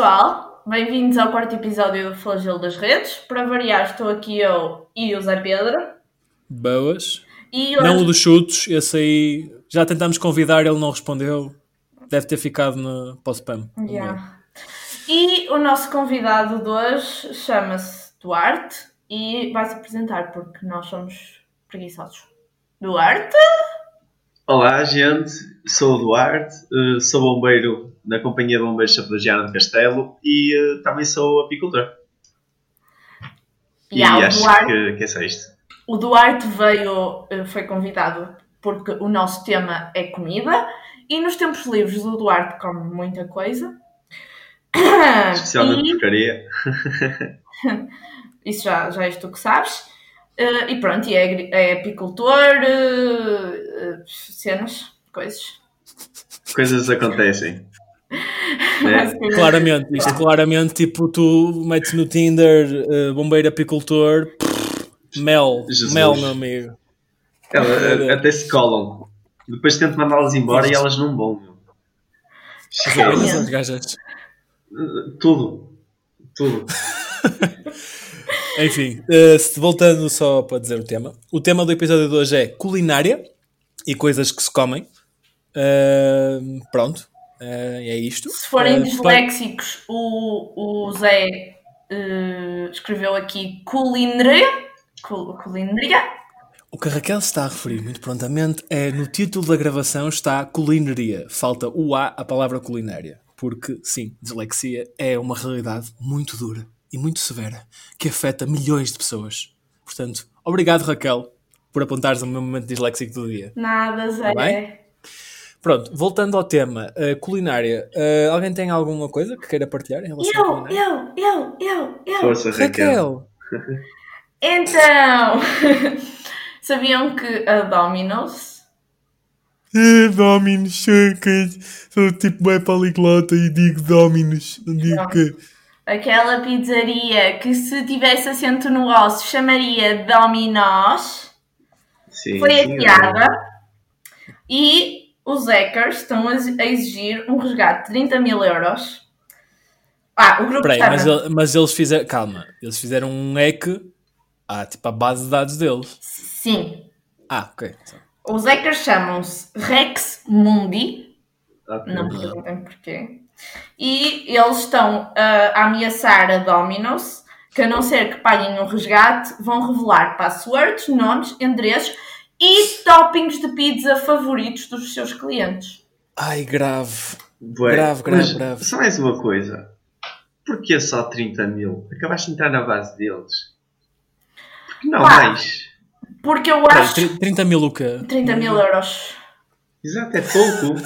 pessoal, bem-vindos ao quarto episódio do Flagelo das Redes. Para variar, estou aqui eu e o Zé Pedro. Boas. E hoje... Não o dos chutes, esse aí já tentámos convidar, ele não respondeu. Deve ter ficado no, para o spam. Yeah. E o nosso convidado de hoje chama-se Duarte e vai se apresentar porque nós somos preguiçosos. Duarte? Olá, gente. Sou o Duarte, eh, sou bombeiro na Companhia de Bombeiros Chapedogiana de Castelo e eh, também sou apicultor. E Yeah, o acho Duarte- que, que é só isto. O Duarte veio, eh, foi convidado porque o nosso tema é comida e nos tempos livres o Duarte come muita coisa. Especialmente E- porcaria. Isso já, já és tu que sabes. Eh, e pronto, e é, é apicultor, eh, eh, cenas, coisas. Coisas acontecem. Né? Claramente, isto claramente, tipo, tu metes no Tinder eh, bombeiro apicultor, pff, mel, Jesus. mel, meu amigo. Elas eh, até se colam. Depois tento mandá-las embora e elas não vão. meu. Gajas. Tudo. Tudo. Enfim, se- voltando só para dizer o tema. O tema do episódio de hoje é culinária e coisas que se comem. Eh, pronto, eh, é isto. Se forem Eh, disléxicos, o, o Zé eh, escreveu aqui culinária. Cul- Culinária. O que a Raquel se está a referir muito prontamente é no título da gravação está culinaria. Falta o A, a palavra culinária. Porque, sim, dislexia é uma realidade muito dura e muito severa que afeta milhões de pessoas. Portanto, obrigado, Raquel, por apontares o meu momento disléxico do dia. Nada, Zé. Tá bem? Pronto, voltando ao tema, uh, culinária. Uh, alguém tem alguma coisa que queira partilhar em relação à Eu, culinária? eu, eu, eu, eu. Força, Raquel. Raquel! Então, sabiam que a Domino's Eh, Dominus, sou, que- sou tipo bem poliglota e digo Dominus, não digo Não. que. Aquela pizzaria que se tivesse assento no osso chamaria Domino's Sim, foi sim, hackeada e os hackers estão a exigir um resgate de 30 mil euros. Ah, o grupo Peraí, estava... mas, ele- mas eles fizeram. Calma, eles fizeram um hack à tipo, à base de dados deles. Sim. Ah, ok. Os hackers chamam-se Rex Mundi, não me perguntem porquê, e eles estão ah, a ameaçar a Domino's que a não ser que paguem o resgate, vão revelar passwords, nomes, endereços e toppings de pizza favoritos dos seus clientes. Ai, grave. Grave, grave, Mas grave. Só mais uma coisa. Porquê só 30 mil? Acabaste de entrar na base deles. Porque não Pá. mais? Porque eu acho... tri- 30 mil o quê? 30 mil euros. Exato, é pouco.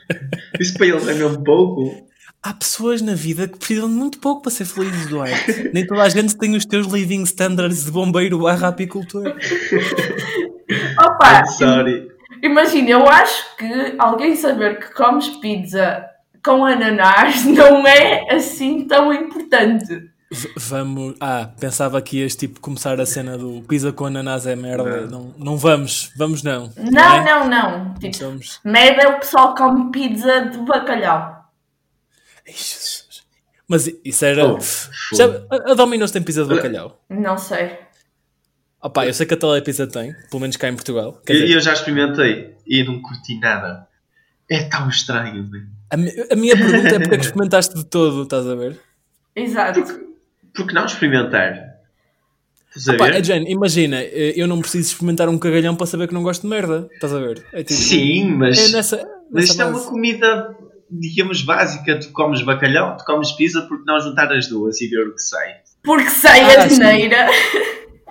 Isso para eles é mesmo pouco. Há pessoas na vida que precisam de muito pouco para ser felizes, Duarte. Nem toda a gente tem os teus living standards de bombeiro barra apicultor. Opa, I'm sorry. imagina, eu acho que alguém saber que comes pizza com ananás não é assim tão importante. V- vamos. Ah, pensava que ias tipo começar a cena do pizza com ananás é merda. Não, não vamos, vamos não. Não, é? não, não. Tipo, Vamos. merda é o pessoal que come pizza de bacalhau. Mas isso era. Oh, Já, a Domino's tem pizza de bacalhau. Não sei. Opá, eu sei que a Telepizza tem, pelo menos cá em Portugal. E dizer, eu já experimentei e não curti nada. É tão estranho, man. a, a minha pergunta é porque é que experimentaste de todo, estás a ver? Exato. Por que não experimentar? Estás a ver? é Jane, imagina, eh, eu não preciso experimentar um cagalhão para saber que não gosto de merda, estás a ver? É tipo, Sim, mas, é nessa, mas nessa isto é uma comida, digamos, básica. Tu comes bacalhau, tu comes pizza, porque não juntar as duas e ver o que sai? Porque sai Ah, a geneira.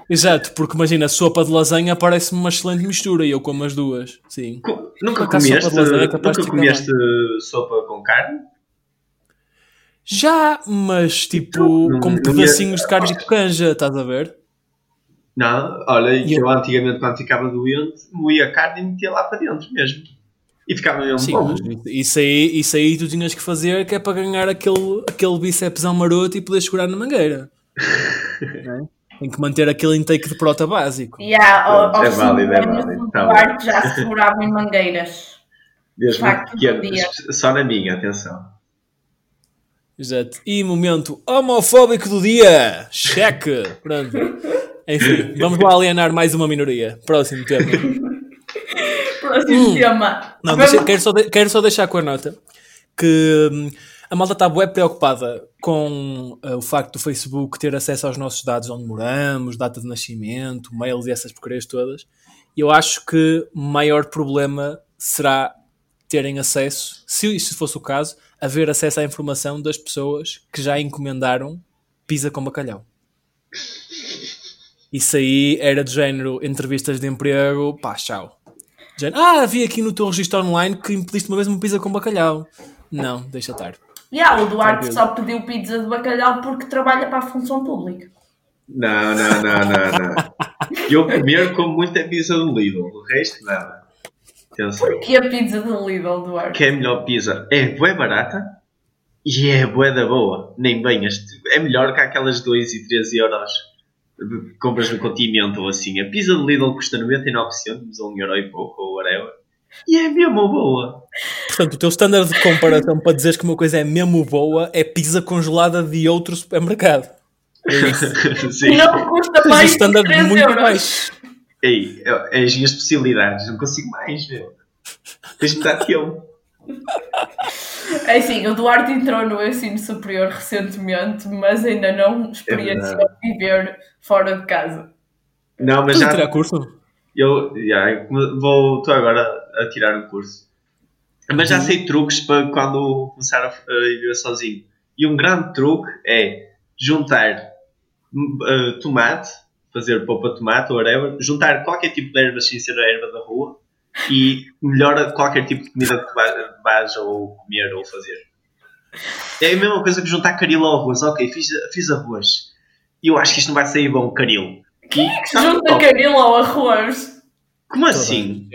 Exato, porque imagina, sopa de lasanha parece-me uma excelente mistura e eu como as duas, sim. Nunca Por acaso, comeste, sopa de lasanha é nunca comeste sopa com carne? Já, mas tipo, Não- como não pedacinhos de carne de canja, estás a ver? Não, olha, E eu eu- antigamente quando ficava doente, moía a carne e metia lá para dentro mesmo. E ficava mesmo Sim, bom. isso aí, isso aí tu tinhas que fazer que é para ganhar aquele, aquele bícepsão maroto e poder segurar na mangueira. É? Tem que manter aquele intake de prota básico. E há, ao, Pronto, é válido, é válido, o tá Duarte já se segurava em mangueiras. Desde Facto pequeno, dia. só na minha, atenção. Exato. E momento homofóbico do dia. Cheque. Pronto. Enfim, vamos lá alienar mais uma minoria. Próximo tema. Próximo tema. Hum. Não, Vamos- deixa- quero, só de- quero só deixar com a nota que hum, a malta está bem preocupada com uh, o facto do Facebook ter acesso aos nossos dados onde moramos, data de nascimento, mails e essas porcarias todas. Eu acho que o maior problema será terem acesso, se isso fosse o caso, haver acesso à informação das pessoas que já encomendaram pizza com bacalhau. Isso aí era do género entrevistas de emprego, pá, tchau. Género, ah, vi aqui no teu registro online que me pediste uma vez uma pizza com bacalhau. Não, deixa estar. Yeah, o Duarte só pediu pizza de bacalhau porque trabalha para a função pública. Não, não, não, não, não. Eu comer como muita pizza do Lidl, o resto nada. Atenção. Que a pizza de Lidl, Duarte? Que é a melhor pizza? É bué barata e é bué da boa. Nem bem, este- é melhor que aquelas 2 e 13 euros compras no continente ou assim. A pizza do Lidl custa 99 cêntimos ou 1 euro e pouco ou whatever. E é mesmo boa. Portanto, o teu standard de comparação para dizeres que uma coisa é mesmo boa é pizza congelada de outro supermercado. É. Sim. Não custa Tens um mais de standard 3 muito euros. baixo. Ei, é as minhas especialidades. Não consigo mais, meu. Tens-me dar tempo. É assim, o Duarte entrou no ensino superior recentemente, mas ainda não experienciou verdade. viver fora de casa. Não, mas Estás a já. tirar curso? Eu já, vou, estou agora a tirar o curso. Mas já sei truques para quando começar a, a viver sozinho. E um grande truque é juntar uh, tomate, fazer polpa de tomate ou whatever, juntar qualquer tipo de erva sem ser a erva da rua e melhora qualquer tipo de comida que vá- vais ou comer ou fazer. É a mesma coisa que juntar caril ao arroz. Ok, fiz, fiz arroz. E eu acho que isto não vai sair bom, caril. Quem é que sabe? Junta Oh, caril ao arroz. Como assim?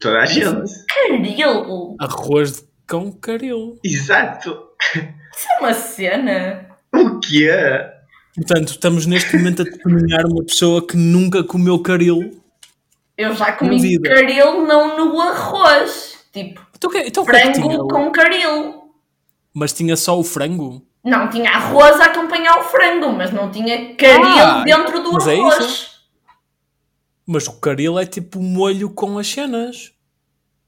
Toda a gente. Toda a gente. Caril? Arroz de cão caril. Exato. Isso é uma cena. O que é? Portanto, estamos neste momento a testemunhar uma pessoa que nunca comeu caril. Eu já comi caril não no arroz. Tipo, Então, que- então é frango com caril. Mas tinha só o frango? Não, tinha arroz a acompanhar o frango, mas não tinha caril Ah, dentro do mas é arroz. isso. Mas o caril é tipo molho com as cenas.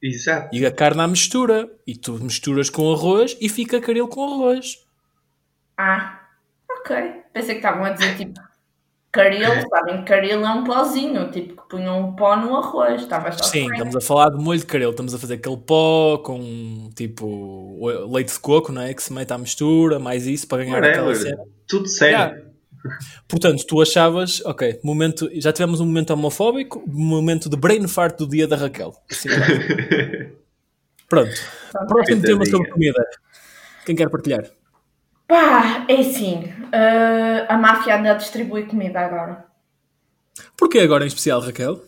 Exato. E a carne à mistura. E tu misturas com arroz e fica caril com arroz. Ah, ok. Pensei que estavam a dizer tipo caril, sabem que caril é um pozinho, tipo que punham um pó no arroz. Estava só Sim, estamos a falar de molho de caril. Estamos a fazer aquele pó com tipo leite de coco, não é? Que se mete à mistura, mais isso para ganhar aquela cena. Tudo sério. Yeah. Portanto, tu achavas, ok, momento, já tivemos um momento homofóbico, um momento de brain fart do dia da Raquel. Assim, Pronto. Próximo tema sobre comida. Quem quer partilhar? Pá, é assim. ah, a máfia anda a distribuir comida agora. Porquê agora em especial, Raquel?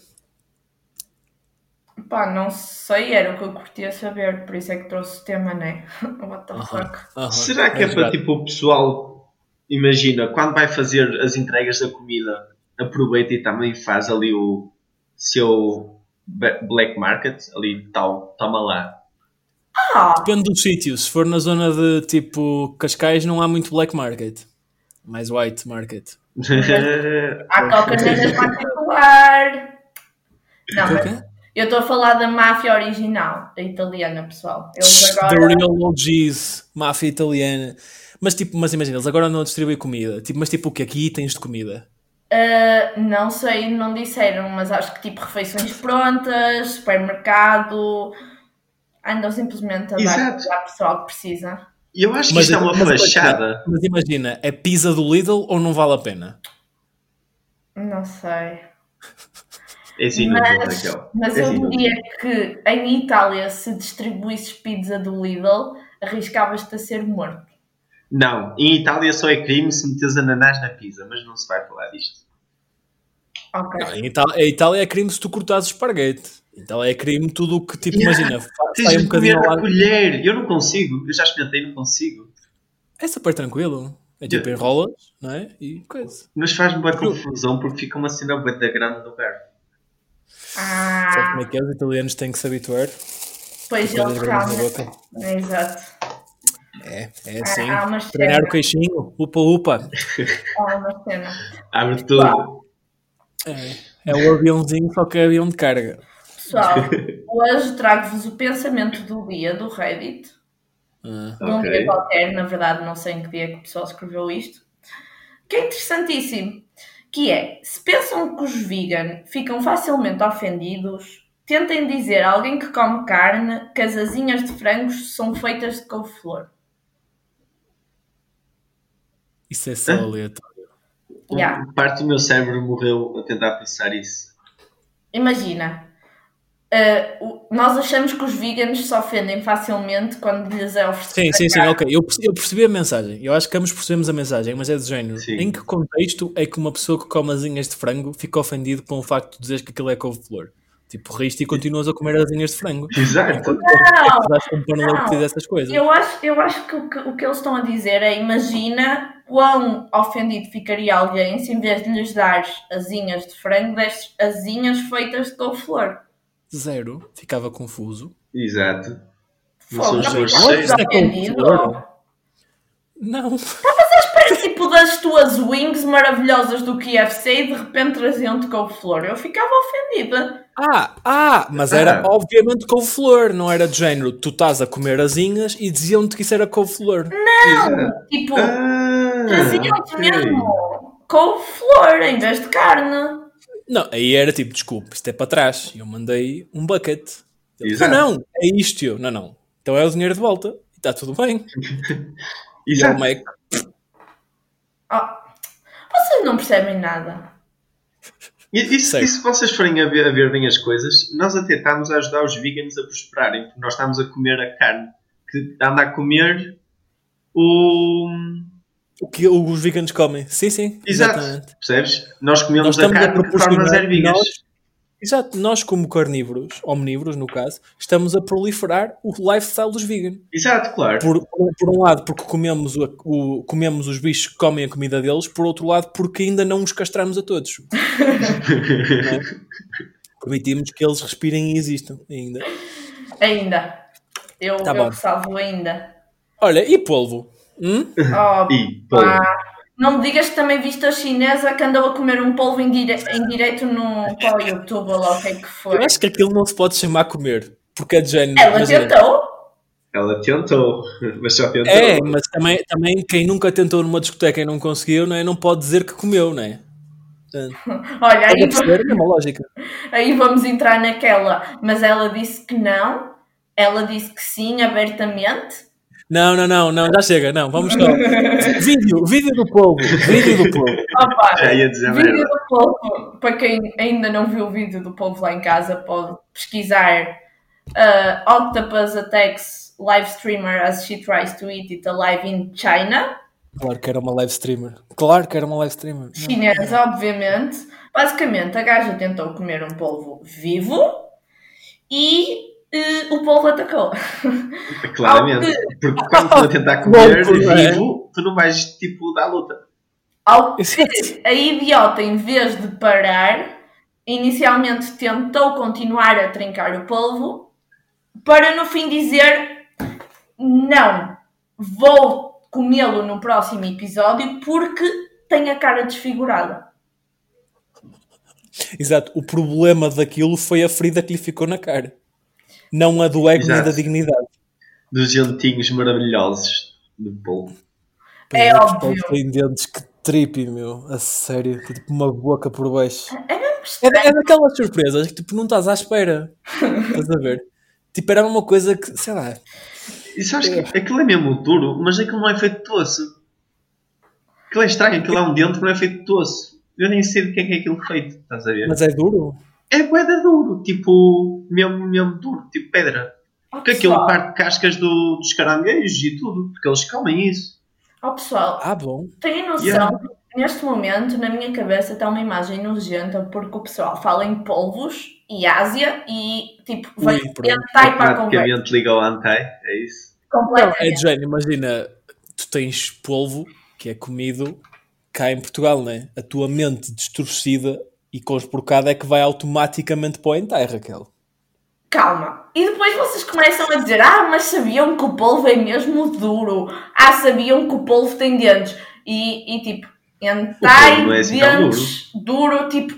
Pá, não sei, era o que eu curtia saber, por isso é que trouxe o tema, né? What the fuck? Será que é bem para tipo o pessoal, imagina, quando vai fazer as entregas da comida, aproveita e também faz ali o seu black market, ali tal, toma lá. Ah, Depende do sítio. Se for na zona de tipo Cascais, não há muito black market. Mais white market. há cocaínas particular. Não, O mas eu estou a falar da máfia original, a italiana, pessoal. Eles The agora. real OGs, máfia italiana. Mas tipo, mas imagina, eles agora não distribuem comida. Tipo, mas tipo o que? Aqui itens de comida. Ah, não sei, não disseram, mas acho que tipo refeições prontas, supermercado. Andam simplesmente a dar Exato. comida ao pessoal que precisa. E eu acho que Mas, isto é uma mas- fachada. Mas imagina, é pizza do Lidl ou não vale a pena? Não sei. És inútil, Mas, Raquel. mas És eu inútil. diria que em Itália, se distribuísses pizza do Lidl, arriscavas-te a ser morto. Não, em Itália só é crime se meteres ananás na pizza, mas não se vai falar disto. Ok. Não, em Itália, em Itália é crime se tu cortares esparguete. Então é crime tudo o que, tipo, Yeah. imagina, sai um de comer bocadinho lado. colher. Eu não consigo. Eu já experimentei, não consigo. É super tranquilo. É tipo enrolas, não é? E coisa. Mas faz-me boa confusão porque fica uma cena bué da grande do garfo. Ah, Sabe como é que é? Os italianos têm que se habituar. pois eles boca. Exato. É, é assim. umas Treinar o queixinho, upa upa. Há uma cena. Abre tudo. É, é o aviãozinho, só que é avião de carga. Pessoal, hoje trago-vos o pensamento do dia do Reddit. Ah, De um Ok. dia qualquer, na verdade, não sei em que dia que o pessoal escreveu isto. Que é interessantíssimo. Que é, se pensam que os vegan ficam facilmente ofendidos, tentem dizer a alguém que come carne que as asinhas de frangos são feitas de couve-flor. isso é só aleatório. Yeah. Parte do meu cérebro morreu a tentar pensar isso. Imagina, o- nós achamos que os veganos se ofendem facilmente quando lhes é oferecido. Sim, sim, sim, ok. Eu percebi, eu percebi a mensagem. Eu acho que ambos percebemos a mensagem, mas é do género. Sim. Em que contexto é que uma pessoa que come asinhas de frango fica ofendido com o facto de dizeres que aquilo é couve-flor? Tipo, riste e continuas a comer asinhas de frango. Exato. Não, leite Não. essas coisas. Eu acho, eu acho que o, que o que eles estão a dizer é: imagina quão ofendido ficaria alguém se em vez de lhes dar asinhas de frango, desses asinhas feitas de couve-flor. Zero. Ficava confuso. Exato. Não não couve-flor? Não. Espera, tipo das tuas wings maravilhosas do KFC e de repente traziam-te couve-flor. Eu ficava ofendida. Ah, ah, mas era Ah. obviamente couve-flor, não era de género. Tu estás a comer asinhas e diziam-te que isso era couve-flor. Exato. Tipo, Ah, traziam-te ok. mesmo couve-flor em vez de carne. Não, aí era tipo, desculpe, isto é para trás. E eu mandei um bucket. Ele, Exato. Não, não, é isto. Eu, não, não. Então é o dinheiro de volta. E está tudo bem. E Exato. o Mac, Ah, vocês não percebem nada. E, e se, e se vocês forem a ver, a ver bem as coisas, nós até estamos a ajudar os veganos a prosperarem, porque nós estamos a comer a carne que anda a comer o. o que os veganos comem. Sim, sim, Exato. exatamente. Percebes? Nós comemos Nós a estamos a carne formas proporcionar. ervilhas. Nós, exato, nós como carnívoros, omnívoros no caso, estamos a proliferar o lifestyle dos veganos. Exato, claro. Por, por, por um lado, porque comemos, o, o- comemos os bichos que comem a comida deles, por outro lado, porque ainda não os castramos a todos. É? Permitimos que eles respirem e existam ainda. Ainda. Eu, Tá eu salvo ainda. Olha, e polvo? Hum? Oh, E, pá. Não me digas que também viste a chinesa que andou a comer um polvo em, dire... em direito no para o YouTube ou lá o que é que foi. Eu acho que aquilo não se pode chamar comer, porque é de género. Ela tentou. ela tentou, mas só tentou. É, mas também, também quem nunca tentou numa discoteca e não conseguiu, não, é? não pode dizer que comeu, não é? Olha, aí, perceber? É uma lógica. aí vamos entrar naquela. Mas ela disse que não. Ela disse que sim, abertamente. Não, não, não, não, já chega, não, vamos só. vídeo, vídeo do polvo, vídeo do polvo. Opa, Já ia dizer vídeo do polvo. Para quem ainda não viu o vídeo do polvo lá em casa, pode pesquisar uh, Octopus Attacks live streamer as she tries to eat it alive in China. Claro que era uma live streamer. Claro que era uma live streamer. Não. Chinesa, obviamente. Basicamente, a gaja tentou comer um polvo vivo e eh, o polvo atacou. Claramente. Porque quando tu a tentar comer é? vivo, tu não vais tipo dar luta. Ao que a idiota, em vez de parar, inicialmente tentou continuar a trincar o polvo para no fim dizer não, vou comê-lo no próximo episódio porque tem a cara desfigurada. Exato, o problema daquilo foi a ferida que lhe ficou na cara. Não a do ego nem Exato. da dignidade. Dos dentinhos maravilhosos do polvo. É Os óbvio. têm dentes que tripe, meu. A sério. Tem, Tipo uma boca por baixo. É É, é daquelas surpresas que tipo não estás à espera. Estás a ver? Tipo, era uma coisa que, sei lá. E sabes que aquilo é mesmo duro, mas aquilo não é feito de osso. Aquilo é estranho, aquilo é um dente que não é feito de osso. Eu nem sei do que é que é aquilo feito, estás a ver? Mas é duro. É boeda duro, tipo, mesmo, mesmo duro, tipo pedra. Ó, Porque aquilo parte cascas do, dos caranguejos e tudo, porque eles comem isso. ó, pessoal, Ah, bom. Têm noção, Yeah. neste momento, na minha cabeça está uma imagem nojenta porque o pessoal fala em polvos e Ásia e tipo, pronto. hentai para a conversa. Liga ao antai, é isso. Não, é de género, imagina, tu tens polvo que é comido cá em Portugal, né? A tua mente distorcida e conspurcada é que vai automaticamente para o hentai, Raquel. Calma. E depois vocês começam a dizer: Ah, mas sabiam que o polvo é mesmo duro. Ah, sabiam que o polvo tem dentes. E, e tipo, não é assim dentes, duro. tipo.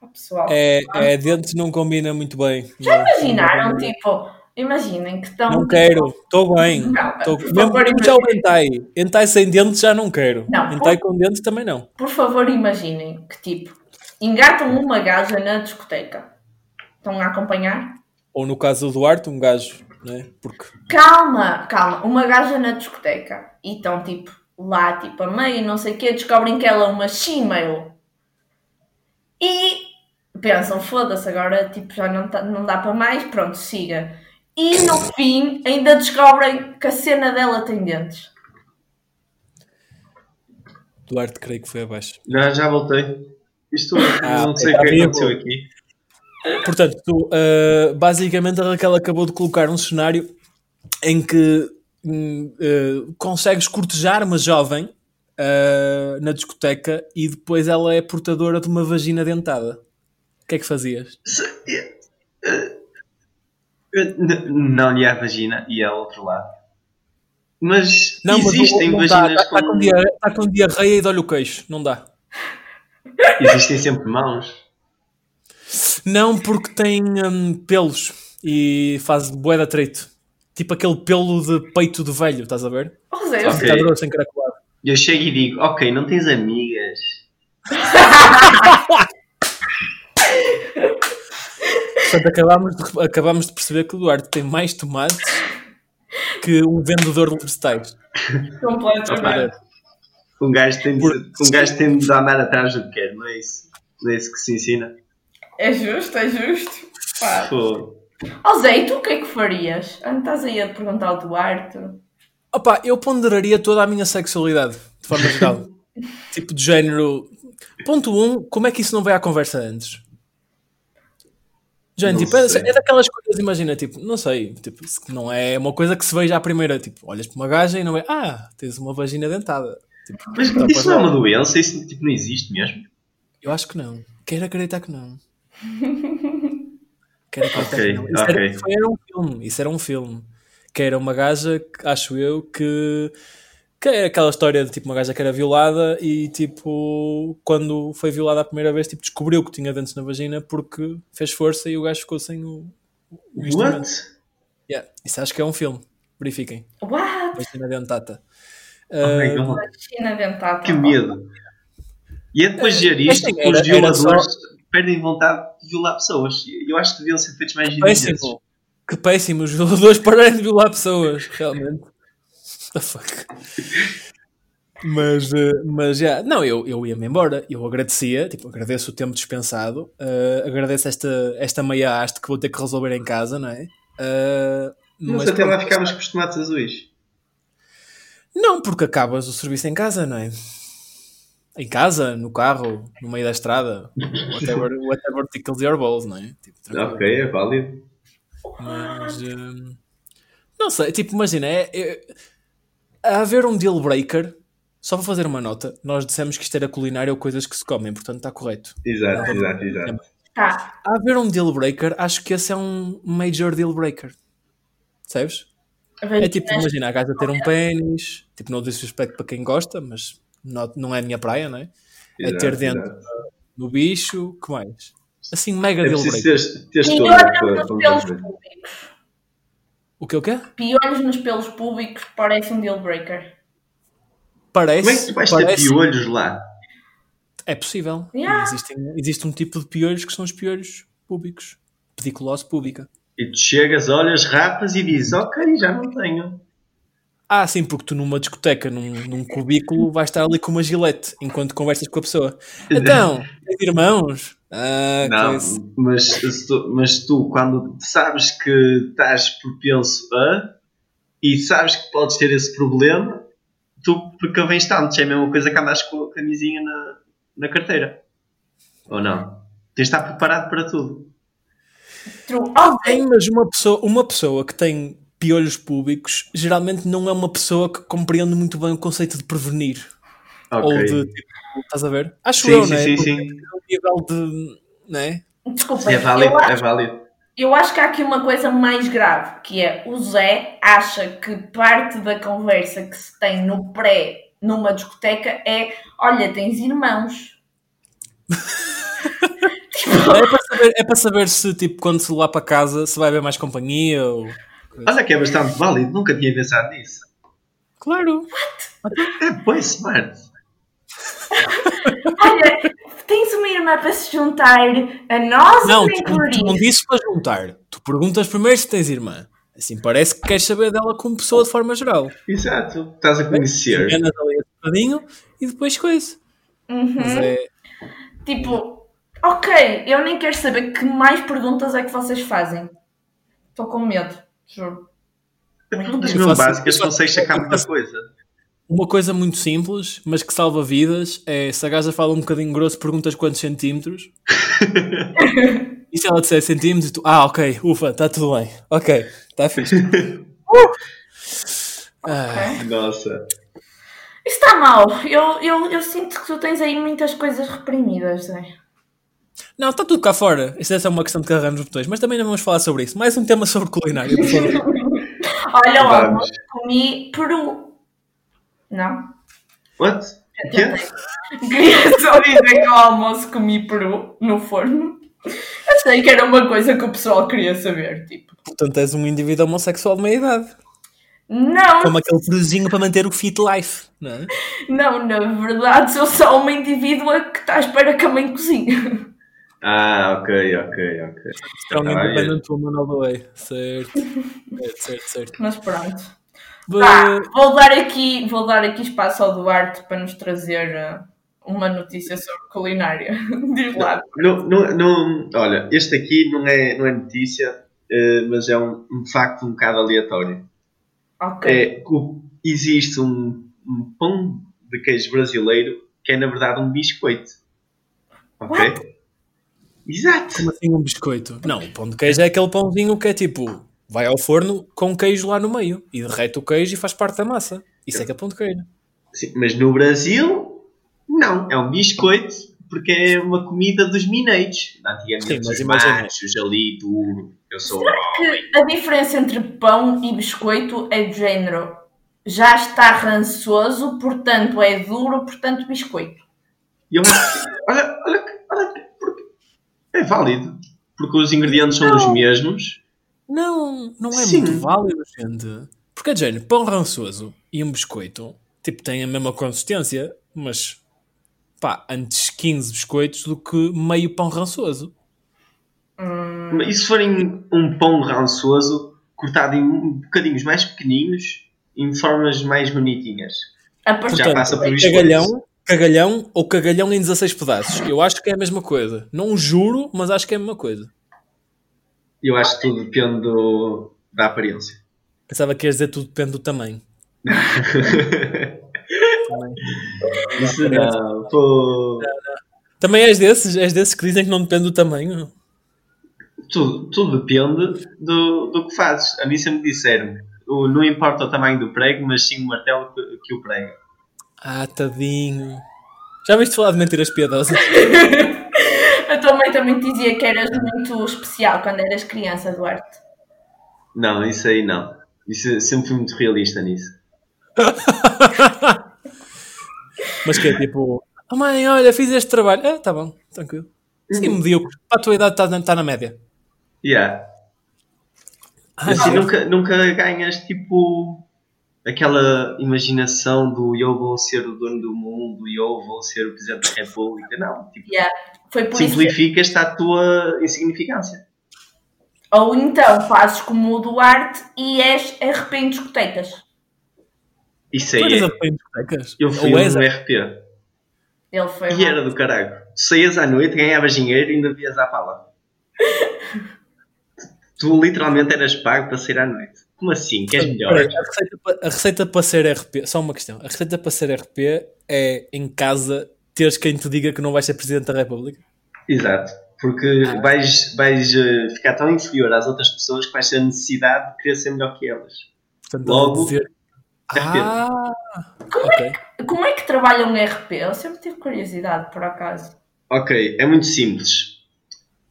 Oh, pessoal. É, é dentes não combina muito bem. Já Não- imaginaram? não- Tipo, imaginem que estão. Não quero, estou bem. Não, Tô- por Mesmo favor, já o imaginem. hentai. Hentai sem dentes já não quero. Não, hentai com dentes também não. Por favor, imaginem que tipo, engatam uma gaja na discoteca. Estão a acompanhar? Ou no caso do Duarte, um gajo, né? Porque Calma, calma. Uma gaja na discoteca. E estão tipo lá, tipo a meio, não sei o quê, descobrem que ela é uma she-mail. E pensam, foda-se, agora tipo, já não, tá- não dá para mais, pronto, siga. E no fim ainda descobrem que a cena dela tem dentes. Duarte creio que foi abaixo. Já, já voltei. Isto Ah, não sei tá o que vivo. aconteceu aqui. Portanto, tu, uh, basicamente a Raquel acabou de colocar um cenário em que uh, consegues cortejar uma jovem uh, na discoteca e depois ela é portadora de uma vagina dentada. O que é que fazias? Se- Não lhe há vagina e há outro lado. Mas existem não dá, vaginas tá, tá com com. diarreia, tá com diarreia e dói o queixo. Não dá. Existem sempre mãos. Não, porque tem hum, pelos e faz bué de atrito. Tipo aquele pelo de peito de velho, estás a ver? Ou seja, Ok. Está grosso, encaracolado. Eu chego e digo: Ok, não tens amigas. Portanto, acabámos de, acabámos de perceber que o Duarte tem mais tomates que um vendedor de vegetais. completamente. Um gajo tem de, um gajo tem de andar atrás do que quer, não é isso? Não é isso que se ensina? É justo, é justo. Pá. Pô. Ó Zé, e tu o que é que farias? Estás aí a perguntar ao Duarte. Opa, eu ponderaria toda a minha sexualidade, de forma geral. tipo de género. Ponto 1, um, como é que isso não vai à conversa antes? Gente, Não tipo, é, é daquelas coisas, imagina, tipo, não sei, tipo, não é uma coisa que se veja à primeira, tipo, olhas para uma gaja e não é, ah, tens uma vagina dentada. Tipo, Mas então, isso não é uma doença? Isso tipo, não existe mesmo? Eu acho que não. Quero acreditar que não. Quero acreditar Ok, que não. Isso, ok. era, foi- era um filme. Isso era um filme. Que era uma gaja, acho eu, que. Que é aquela história de tipo uma gaja que era violada e tipo, quando foi violada a primeira vez, tipo, descobriu que tinha dentes na vagina porque fez força e o gajo ficou sem o, o instrumento. What? Yeah, isso acho que é um filme. Verifiquem. What? Vagina dentata. Oh. China dentada. Que medo. E é depois de dizer isto assim, que era- os violadores só- perdem vontade de violar pessoas. Eu acho que deviam ser feitos mais vezes. péssimo. Que péssimo. Os violadores pararem de violar pessoas. Realmente. The fuck? Mas, eh, mas já, não, eu, eu ia-me embora. Eu agradecia, tipo, agradeço o tempo dispensado, eh, agradeço esta, esta meia haste que vou ter que resolver em casa, não é? Eh, Mas, mas até lá ficámos com os tomates azuis. Não, porque acabas o serviço em casa, não é? Em casa, no carro, no meio da estrada, whatever, whatever tickles your balls, não é? Tipo. Ok, é válido. Mas hum, não sei, tipo, imagina, é, é- a haver um deal breaker, só para fazer uma nota, nós dissemos que isto era culinária ou coisas que se comem, portanto está correto. Exato, exato, exato. Tá. A haver um deal breaker, acho que esse é um major deal breaker. Sabes? É tipo, imagina, a gaja ter um pênis, tipo, não disrespeito para quem gosta, mas não, não é a minha praia, não é? É exato, ter dentro exato. no bicho, que mais? Assim, mega É deal breaker. ter, ter Piolhos estômago para, para. O que o quê? Piolhos nos pelos públicos parece um deal breaker. Parece. Como é que tu vais ter parece- piolhos lá? É possível. Yeah. Existem, existe um tipo de piolhos que são os piolhos públicos. Pediculose pública. E tu chegas, olhas, rapas e dizes, ok, já não tenho. Ah, sim, porque tu numa discoteca, num, num cubículo, vais estar ali com uma gilete enquanto conversas com a pessoa. Então, irmãos? Ah, Não, mas, se tu, mas tu, quando sabes que estás propenso a e sabes que podes ter esse problema, tu precavens tanto. É a mesma coisa que andas com a camisinha na, na carteira. Ou não? Tens de estar preparado para tudo. Tem, mas uma pessoa, uma pessoa que tem piolhos públicos geralmente não é uma pessoa que compreende muito bem o conceito de prevenir. Ok. Ou de tipo, estás a ver? Acho Sim, eu, sim, não é? sim, Porque sim. é nível de. Não é? Desculpa, É válido, eu, é acho, válido. eu acho que há aqui uma coisa mais grave, que é o Zé acha que parte da conversa que se tem no pré, numa discoteca, é olha, tens irmãos. É para, saber, é para saber se, tipo, quando se lá para casa, se vai haver mais companhia ou. Olha que é bastante válido, nunca tinha pensado nisso. Claro. É, pois, smart. Olha, tens uma irmã para se juntar a nós Não, ou tu, tu não isso? dizes para juntar. Tu perguntas primeiro se tens irmã. Assim parece que queres saber dela como pessoa de forma geral. Exato. Estás a conhecer. Enganas ali um bocadinho e depois coisa. Uhum. Mas é. Tipo, ok, eu nem quero saber que mais perguntas é que vocês fazem. Estou com medo, juro. Perguntas mesmo básicas, faço- consegues sacar muita coisa. Uma coisa muito simples, mas que salva vidas, é se a gaja fala um bocadinho grosso, perguntas quantos centímetros. e se ela disser centímetros, tu, ah, ok, ufa, está tudo bem. Ok, está fixe. Uh! Ah, Nossa. Isso está mal. Eu, eu, eu sinto que tu tens aí muitas coisas reprimidas, Zé. não, está tudo cá fora. Isso é só uma questão de carregar nos botões, mas também não vamos falar sobre isso. Mais um tema sobre culinária, por favor. Olha lá, comi peru. Não? What? O quê? Queria só dizer que ao almoço comi peru no forno. Achei que era uma coisa que o pessoal queria saber, tipo. Portanto, és um indivíduo homossexual de meia idade. Não, Como aquele peruzinho para manter o fit life, não é? não, na verdade sou só uma indivídua que está à espera que a mãe cozinhe. Ah, ok, ok, ok. Strong Ah, independent woman all the way. Certo. Certo, certo, certo. Mas pronto. Tá, vou dar aqui, vou dar aqui espaço ao Duarte para nos trazer uh, uma notícia sobre culinária. Diz lá. Não, não, não, olha, este aqui não é, não é notícia, eh, mas é um, um facto um bocado aleatório. Ok. É existe um, um pão de queijo brasileiro que é na verdade um biscoito. Ok? Exato. Como assim um biscoito? Não, o pão de queijo é aquele pãozinho que é tipo, vai ao forno com queijo lá no meio e derrete o queijo e faz parte da massa. Isso é que é pão de queijo. Sim, mas no Brasil, não. É um biscoito porque é uma comida dos mineiros. Antigamente, Sim, mas os machos ali, duro. Eu sou. Que a diferença entre pão e biscoito é de género. Já está rançoso, portanto é duro, portanto biscoito. E eu olha, olha, olha, que- porque é válido. Porque os ingredientes são os mesmos. Não, não é Sim. muito válido, gente. Porque é de género, pão rançoso e um biscoito, tipo, têm a mesma consistência, mas pá, antes 15 biscoitos do que meio pão rançoso. E se forem um pão rançoso cortado em bocadinhos mais pequeninos, em formas mais bonitinhas? A partir Já passa por isto. cagalhão, cagalhão ou cagalhão em 16 pedaços. Eu acho que é a mesma coisa. Não juro, mas acho que é a mesma coisa. Eu acho que tudo depende do- da aparência. Pensava que ias dizer tudo depende do tamanho. Isso não. Pô, Também és desses, és desses que dizem que não depende do tamanho. tudo, tudo depende do, do que fazes. A mim sempre me disseram. Não importa o tamanho do prego, mas sim o martelo que, que o prega. Ah, tadinho. Já viste falar de mentiras piadosas? A tua mãe também te dizia que eras muito especial quando eras criança, Duarte. Não, isso aí não. Isso, sempre fui muito realista nisso. Mas que é tipo, oh mãe, olha, fiz este trabalho. Ah, tá bom, tranquilo. Sim, medíocre. Para a tua idade está tá na média. Yeah. Ah, Mas sim. assim, nunca, nunca ganhas tipo aquela imaginação do eu vou ser o dono do mundo e eu vou ser o presidente da república. Não, tipo, Yeah. Foi por isso. simplificas-te a tua insignificância. Ou então fazes como o Duarte e és RP em discotecas. Isso Tu aí eras é. a em discotecas? Eu fui um RP. Ele foi. E era do caralho. Saías à noite, ganhavas dinheiro e ainda vias à pala. tu literalmente eras pago para sair à noite. Como assim? Queres melhor? A, receita, a receita para ser RP, só uma questão. A receita para ser RP é em casa teres quem te diga que não vais ser Presidente da República. Exato. Porque vais, vais eh, ficar tão inferior às outras pessoas que vais ter a necessidade de querer ser melhor que elas. Portanto, Logo, dizer... RP. Ah, ok. Como é que trabalha um RP? Eu sempre tive curiosidade, por acaso. Ok, é muito simples.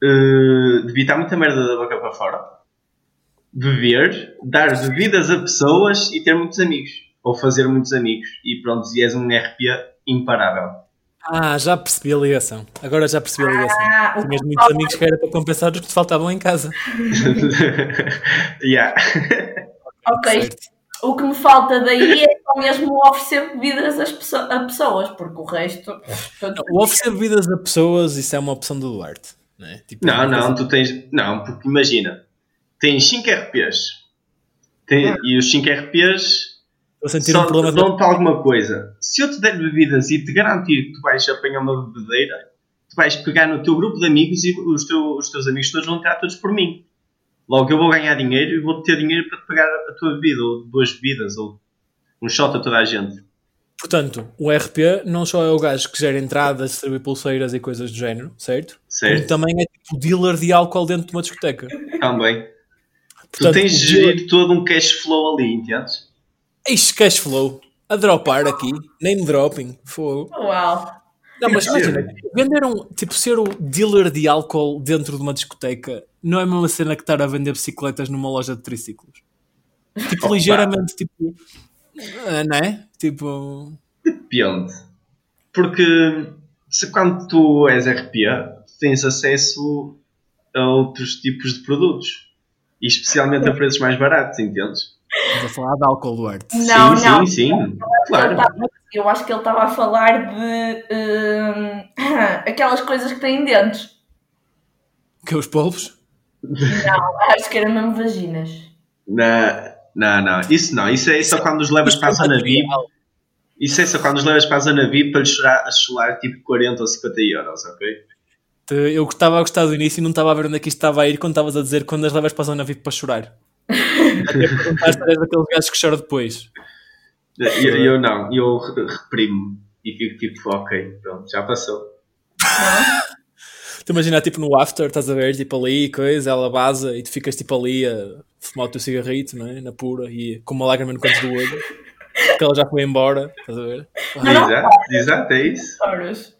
Uh, debitar muita merda da boca para fora. Beber, dar bebidas a pessoas e ter muitos amigos. Ou fazer muitos amigos. E pronto, e és um RP imparável. Ah, já percebi a ligação. Agora já percebi a ligação. Ah, Tinhas muitos amigos que era para compensar os que te faltavam em casa. yeah. Ok, Certo. o que me falta daí é só mesmo oferecer bebidas às pesso- a pessoas, porque o resto. O oferecer bebidas a pessoas, isso é uma opção do Duarte. Não, é? Tipo, Não, uma não, coisa- tu tens. Não, porque imagina, tens 5 RPs. Tem- E os 5 RPs Estou a sentir só um problema de... dão-te alguma coisa. Se eu te der bebidas e te garantir que tu vais apanhar uma bebedeira, tu vais pegar no teu grupo de amigos e os, teu- os teus amigos todos vão tirar todos por mim. Logo eu vou ganhar dinheiro e vou ter dinheiro para te pagar a tua bebida, ou duas bebidas, ou um shot a toda a gente. Portanto, o RP não só é o gajo que gera entradas, distribui pulseiras e coisas do género, certo? Como Certo? também é tipo dealer de álcool dentro de uma discoteca. Também. Tu Portanto, tens de gerir todo um cash flow ali, entendes? Ixi, cash flow. A dropar aqui. Name dropping. Fogo. Uau! Não, mas imagina, vender um, tipo, ser o dealer de álcool dentro de uma discoteca não é a mesma cena que estar a vender bicicletas numa loja de triciclos. Tipo, Opa. ligeiramente, tipo, ah, não é? Tipo, Depende. Porque se quando tu és RP, tens acesso a outros tipos de produtos. E especialmente a preços mais baratos, entendes? Estás a falar de álcool, Duarte. Não, sim, não. sim, sim. Ele Claro. tava- eu acho que ele estava a falar de hum, aquelas coisas que têm dentes. Que é os polvos? Não, acho que eram mesmo vaginas. Não, não, não. Isso não. Isso é só quando os levas para a zona VIP. Isso é só quando os levas para a zona VIP para lhes chorar, a chorar tipo 40 ou 50 euros, ok? Eu estava a gostar do início e não estava a ver onde é que isto estava a ir quando estavas a dizer quando as levas para a zona VIP para chorar. Até perguntaste se eres daqueles gajos que choram depois. Eu, eu não. Eu re- reprimo. E fico tipo, ok, pronto, já passou. Tu imagina, tipo, no after, estás a ver, tipo, ali, coisa, ela baza e tu ficas, tipo, ali a fumar o teu cigarrito, não é? Na pura e com uma lágrima no canto do olho. Porque ela já foi embora, estás a ver? Não, não. Exato, exato, é isso. Horas.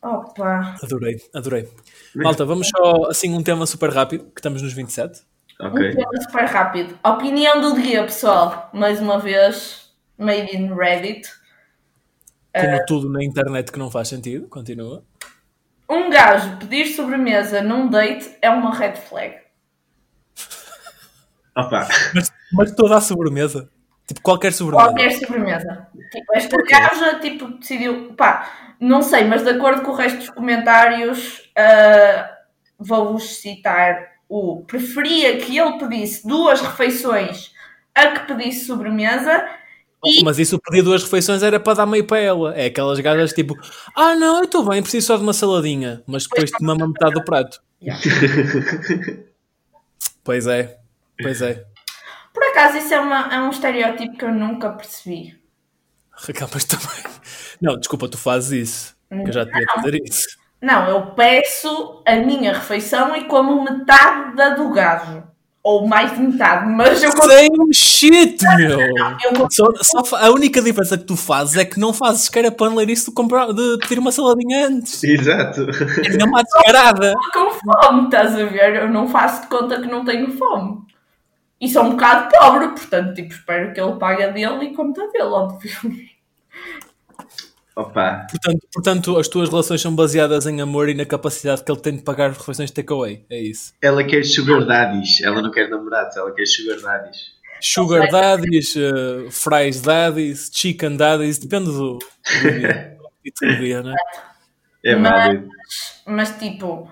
Opa! Adorei, adorei. Malta, vamos só, assim, um tema super rápido, que estamos nos 27. Ok. Um tema super rápido. Opinião do dia, pessoal. Mais uma vez, made in Reddit. Como tudo na internet que não faz sentido, continua. Um gajo pedir sobremesa num date é uma red flag. Opa, Mas, mas toda a sobremesa. Tipo, qualquer sobremesa. Qualquer sobremesa. Tipo, esta gaja tipo, decidiu. Pá, não sei, mas de acordo com o resto dos comentários, ah, vou-vos citar o. Preferia que ele pedisse duas refeições a que pedisse sobremesa e. Mas isso, pedir duas refeições era para dar meio para ela. É aquelas gajas tipo, ah não, eu estou bem, preciso só de uma saladinha. Mas depois te mama metade do prato. Pois é, pois é. Por acaso, isso é, uma- é um estereótipo que eu nunca percebi. Raquel, mas também. Não, desculpa, tu fazes isso. Que eu já te ia fazer isso. Não, eu peço a minha refeição e como metade da do gajo. Ou mais de metade, mas eu consigo. Same shit, meu! Eu consigo Só, só a única diferença que tu fazes é que não fazes sequer a paneleira isso de, comprar, de pedir uma saladinha antes. exato. É que não uma descarada. com fome, estás a ver? Eu não faço de conta que não tenho fome. E sou um bocado pobre, portanto, tipo, espero que ele pague a dele e conta dele, óbvio. Opa, Portanto, portanto, as tuas relações são baseadas em amor e na capacidade que ele tem de pagar refeições de takeaway. É isso. ela quer sugar daddies. Ela não quer namorados, ela quer sugar daddies. Sugar daddies, uh, fries daddies, chicken daddies, depende do, do dia. do dia, né? É Mas- válido. Mas, tipo,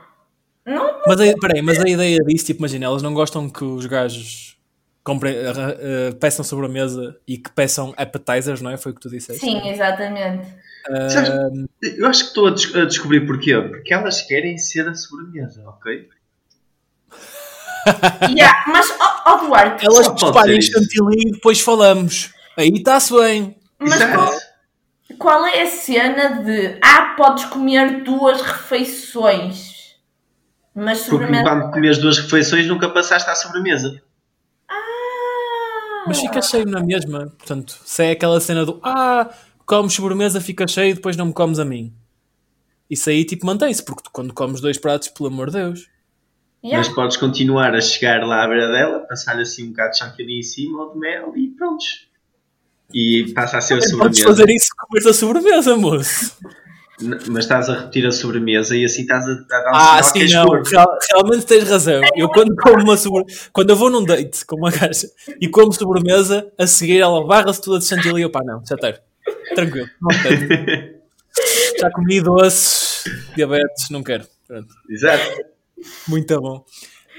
não, Mas, a, peraí, mas a ideia disso, tipo, imagina, elas não gostam que os gajos comprem, uh, uh, peçam sobremesa e que peçam appetizers, não é? Foi o que tu disseste? sim, exatamente. Uh, Sabes, eu acho que estou a, des- a descobrir porquê. Porque elas querem ser a sobremesa, ok? Yeah, mas, ó ó, Duarte, elas isso. chantilly e depois falamos. Aí está-se bem. mas qual, qual é a cena de, ah, podes comer duas refeições? Mas Porque sobremesa. quando comes duas refeições nunca passaste à sobremesa. Ah! Mas fica cheio na mesma. Portanto, se é aquela cena do ah, comes sobremesa, fica cheio, depois não me comes a mim. Isso aí tipo mantém-se, porque tu, quando comes dois pratos, pelo amor de Deus. Yeah. Mas podes continuar a chegar lá à beira dela, passar-lhe assim um bocado de chantilly em cima ou de mel e prontos. E passa a ser a Podes sobremesa. fazer isso com comer a sobremesa, moço. Mas estás a repetir a sobremesa e assim estás a, a dar um Ah, sim, não. Real- realmente tens razão. Eu quando como uma sobre... quando eu vou num date com uma gaja e como sobremesa, a seguir ela barra-se toda de chantilly e eu pá, não, já tenho. Tranquilo, não tenho. Já comi doces, diabetes, não quero. Pronto. Exato. Muito bom.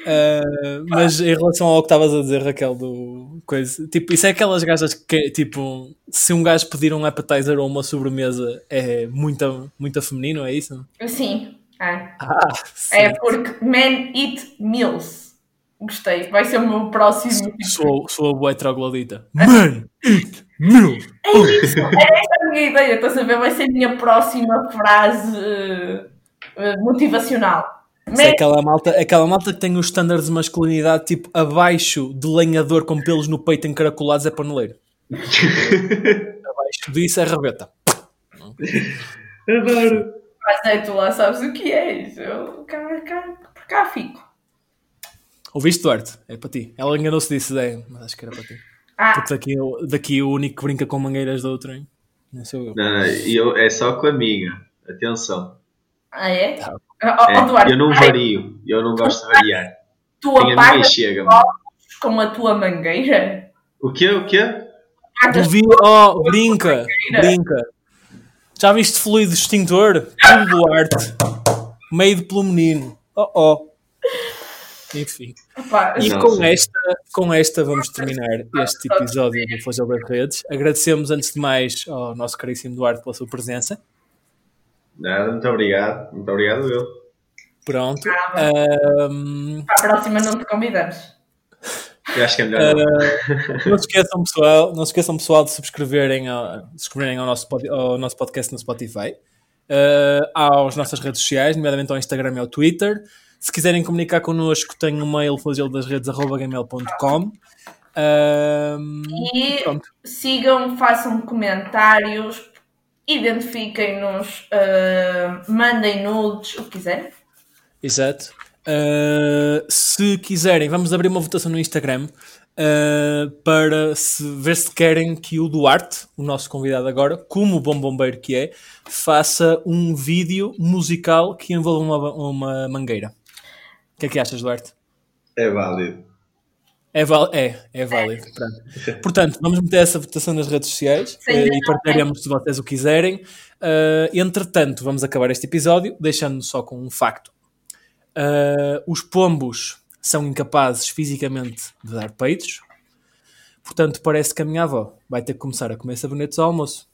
Ah, mas em relação ao que estavas a dizer, Raquel, do coisa, tipo, isso é aquelas gajas que, tipo, se um gajo pedir um appetizer ou uma sobremesa é muito, muito feminino, é isso? Sim. É. Ah. É porque men eat meals. Gostei. Vai ser o meu próximo. Sou, sou a boa heteroglodita. Man, eat, meu. É isso. É essa a minha ideia. Estás a ver? Vai ser a minha próxima frase eh, eh, motivacional. É Men aquela malta, aquela malta que tem os estándares de masculinidade tipo abaixo de lenhador com pelos no peito encaracolados é paneleiro. abaixo disso é rabeta. Adoro. Mas aí tu lá sabes o que é isso. Eu cá, cá, por cá fico. Ouviste, Duarte? É para ti. Ela enganou-se disso, é, mas acho que era para ti. Ah, Porque daqui, daqui o único que brinca com mangueiras do outro, hein? Não sou eu. Não, eu, é só com a amiga. Atenção. ah é? Tá. É, oh, Duarte, eu não ai, vario. Eu não gosto de variar. tu apagas chega. com a tua mangueira? O quê? O quê? Duvido, oh, brinca, brinca. Já viste fluido extintor? Tudo Duarte. Meio pelo menino. Oh, oh. Enfim. Pá, E Não, com sim. esta, com esta vamos terminar este episódio do Flagel das Redes. Agradecemos antes de mais ao nosso caríssimo Duarte pela sua presença. Nada, muito obrigado. Muito obrigado eu. Pronto. Nada. Ahm, à próxima não te convidamos. Eu acho que é melhor. não. Uh, não se esqueçam, pessoal, não se esqueçam, pessoal, de subscreverem, ao, subscreverem ao, nosso, ao nosso podcast no Spotify, uh, às nossas redes sociais, nomeadamente ao Instagram e ao Twitter. Se quiserem comunicar connosco, tenho um mail flageldasredes.gmail.com um, E Pronto. sigam, façam comentários, identifiquem-nos, ah, mandem nudes, o que quiserem. Exato. Uh, se quiserem, vamos abrir uma votação no Instagram uh, para se, ver se querem que o Duarte, o nosso convidado agora, como bom bombeiro que é, faça um vídeo musical que envolva uma, uma mangueira. O que é que achas, Duarte? É válido. É, val- é, é válido. Pronto. Portanto, vamos meter essa votação nas redes sociais Sim. eh, e partilharemos se vocês o quiserem. Uh, entretanto, vamos acabar este episódio deixando só com um facto. Uh, os pombos são incapazes fisicamente de dar peitos. Portanto, parece que a minha avó vai ter que começar a comer sabonetes ao almoço.